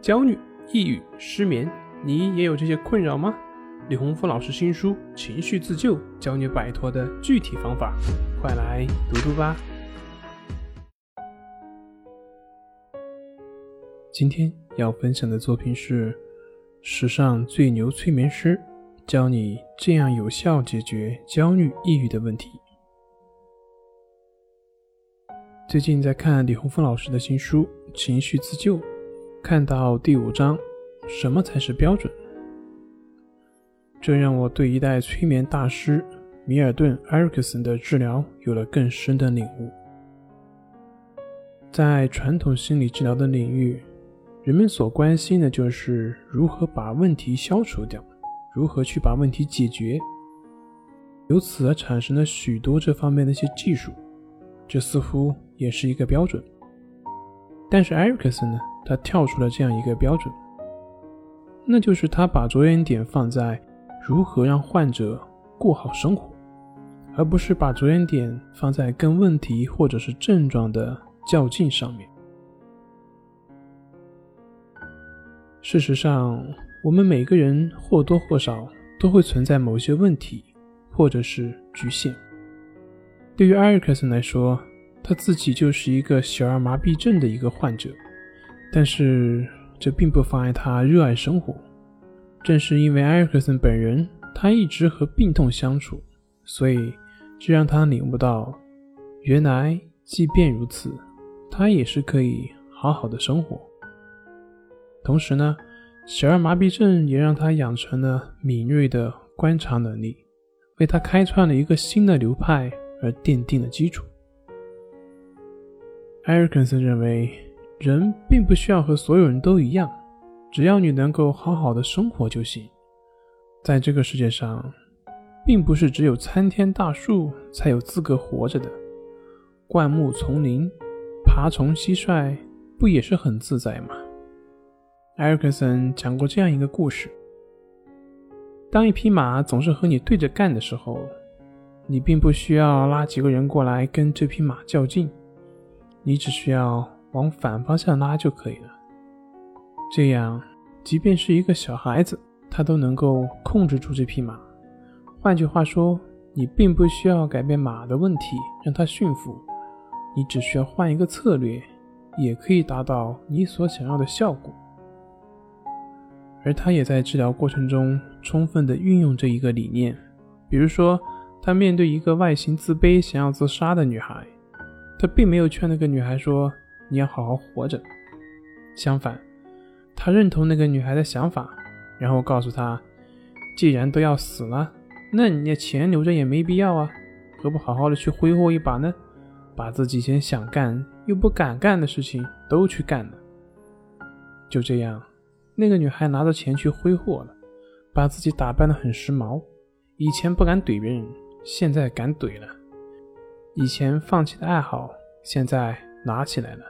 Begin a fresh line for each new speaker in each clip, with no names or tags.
焦虑、抑郁、失眠，你也有这些困扰吗？李洪福老师新书《情绪自救》教你摆脱的具体方法，快来读读吧。今天要分享的作品是史上最牛催眠师，教你这样有效解决焦虑、抑郁的问题。最近在看李洪福老师的新书《情绪自救》。看到第五章，什么才是标准？这让我对一代催眠大师米尔顿·埃里克森的治疗有了更深的领悟。在传统心理治疗的领域，人们所关心的就是如何把问题消除掉，如何去把问题解决，由此而产生了许多这方面的一些技术，这似乎也是一个标准。但是埃里克森呢？他跳出了这样一个标准，那就是他把着眼点放在如何让患者过好生活，而不是把着眼点放在跟问题或者是症状的较劲上面。事实上，我们每个人或多或少都会存在某些问题或者是局限。对于埃里克森来说，他自己就是一个小儿麻痹症的一个患者。但是这并不妨碍他热爱生活。正是因为埃尔克森本人，他一直和病痛相处，所以这让他领悟到，原来即便如此，他也是可以好好的生活。同时呢，小儿麻痹症也让他养成了敏锐的观察能力，为他开创了一个新的流派而奠定了基础。埃尔克森认为。人并不需要和所有人都一样，只要你能够好好的生活就行。在这个世界上，并不是只有参天大树才有资格活着的，灌木丛林、爬虫蟋蟀不也是很自在吗？埃尔克森讲过这样一个故事：当一匹马总是和你对着干的时候，你并不需要拉几个人过来跟这匹马较劲，你只需要。往反方向拉就可以了。这样，即便是一个小孩子，他都能够控制住这匹马。换句话说，你并不需要改变马的问题，让它驯服，你只需要换一个策略，也可以达到你所想要的效果。而他也在治疗过程中充分的运用这一个理念。比如说，他面对一个外形自卑、想要自杀的女孩，他并没有劝那个女孩说。你要好好活着。相反，他认同那个女孩的想法，然后告诉她：“既然都要死了，那你的钱留着也没必要啊，何不好好的去挥霍一把呢？把自己以前想干又不敢干的事情都去干了。”就这样，那个女孩拿着钱去挥霍了，把自己打扮得很时髦。以前不敢怼别人，现在敢怼了；以前放弃的爱好，现在拿起来了。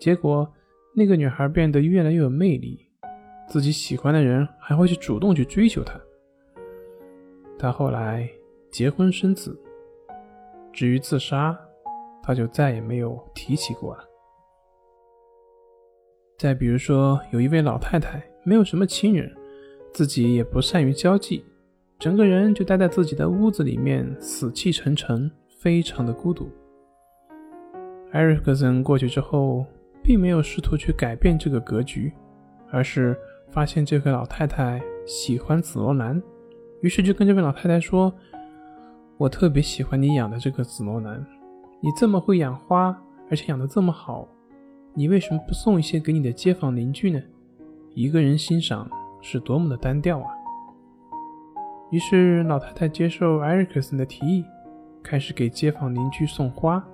结果，那个女孩变得越来越有魅力，自己喜欢的人还会去主动去追求她。她后来结婚生子，至于自杀，她就再也没有提起过了。再比如说，有一位老太太，没有什么亲人，自己也不善于交际，整个人就待在自己的屋子里面，死气沉沉，非常的孤独。艾瑞克森过去之后。并没有试图去改变这个格局，而是发现这个老太太喜欢紫罗兰，于是就跟这位老太太说：“我特别喜欢你养的这个紫罗兰，你这么会养花，而且养得这么好，你为什么不送一些给你的街坊邻居呢？一个人欣赏是多么的单调啊！”于是老太太接受艾瑞克森的提议，开始给街坊邻居送花，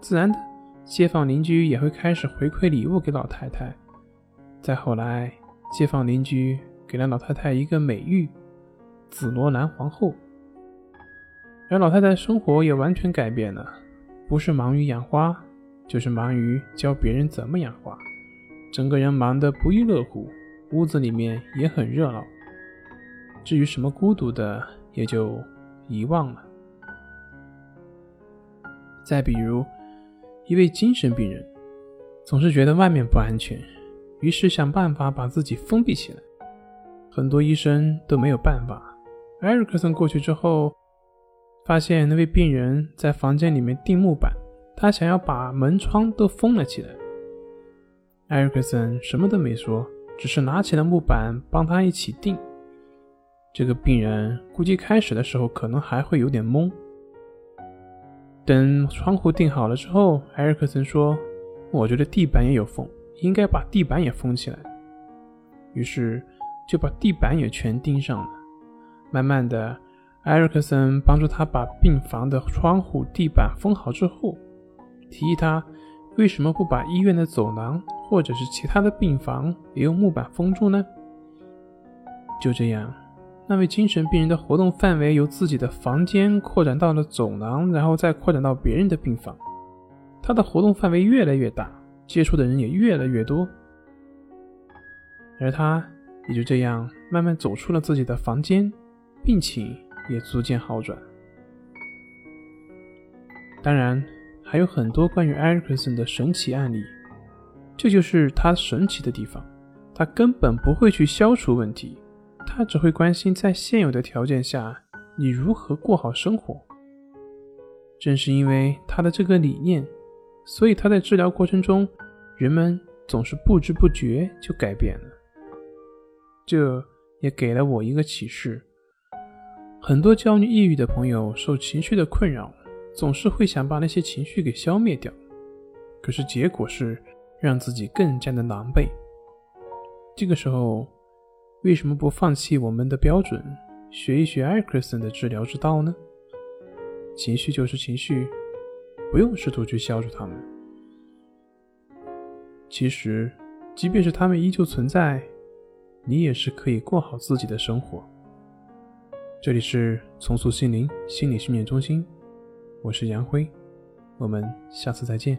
自然的。街坊邻居也会开始回馈礼物给老太太。再后来，街坊邻居给了老太太一个美誉——紫罗兰皇后。而老太太生活也完全改变了，不是忙于养花，就是忙于教别人怎么养花，整个人忙得不亦乐乎，屋子里面也很热闹。至于什么孤独的，也就遗忘了。再比如。一位精神病人总是觉得外面不安全，于是想办法把自己封闭起来。很多医生都没有办法。埃里克森过去之后，发现那位病人在房间里面钉木板，他想要把门窗都封了起来。埃里克森什么都没说，只是拿起了木板帮他一起钉。这个病人估计开始的时候可能还会有点懵。等窗户钉好了之后，埃里克森说：“我觉得地板也有缝，应该把地板也封起来。”于是就把地板也全钉上了。慢慢的，埃里克森帮助他把病房的窗户、地板封好之后，提议他为什么不把医院的走廊或者是其他的病房也用木板封住呢？就这样，那位精神病人的活动范围由自己的房间扩展到了走廊，然后再扩展到别人的病房。他的活动范围越来越大，接触的人也越来越多，而他也就这样慢慢走出了自己的房间。病情也逐渐好转。当然，还有很多关于埃里克森的神奇案例，这就是他神奇的地方。他根本不会去消除问题，他只会关心在现有的条件下你如何过好生活。正是因为他的这个理念，所以他在治疗过程中，人们总是不知不觉就改变了。这也给了我一个启示。很多焦虑、抑郁的朋友受情绪的困扰，总是会想把那些情绪给消灭掉，可是结果是让自己更加的狼狈。这个时候，为什么不放弃我们的标准，学一学艾克森的治疗之道呢？情绪就是情绪，不用试图去消除它们。其实，即便是他们依旧存在，你也是可以过好自己的生活。这里是重塑心灵心理训练中心，我是杨辉，我们下次再见。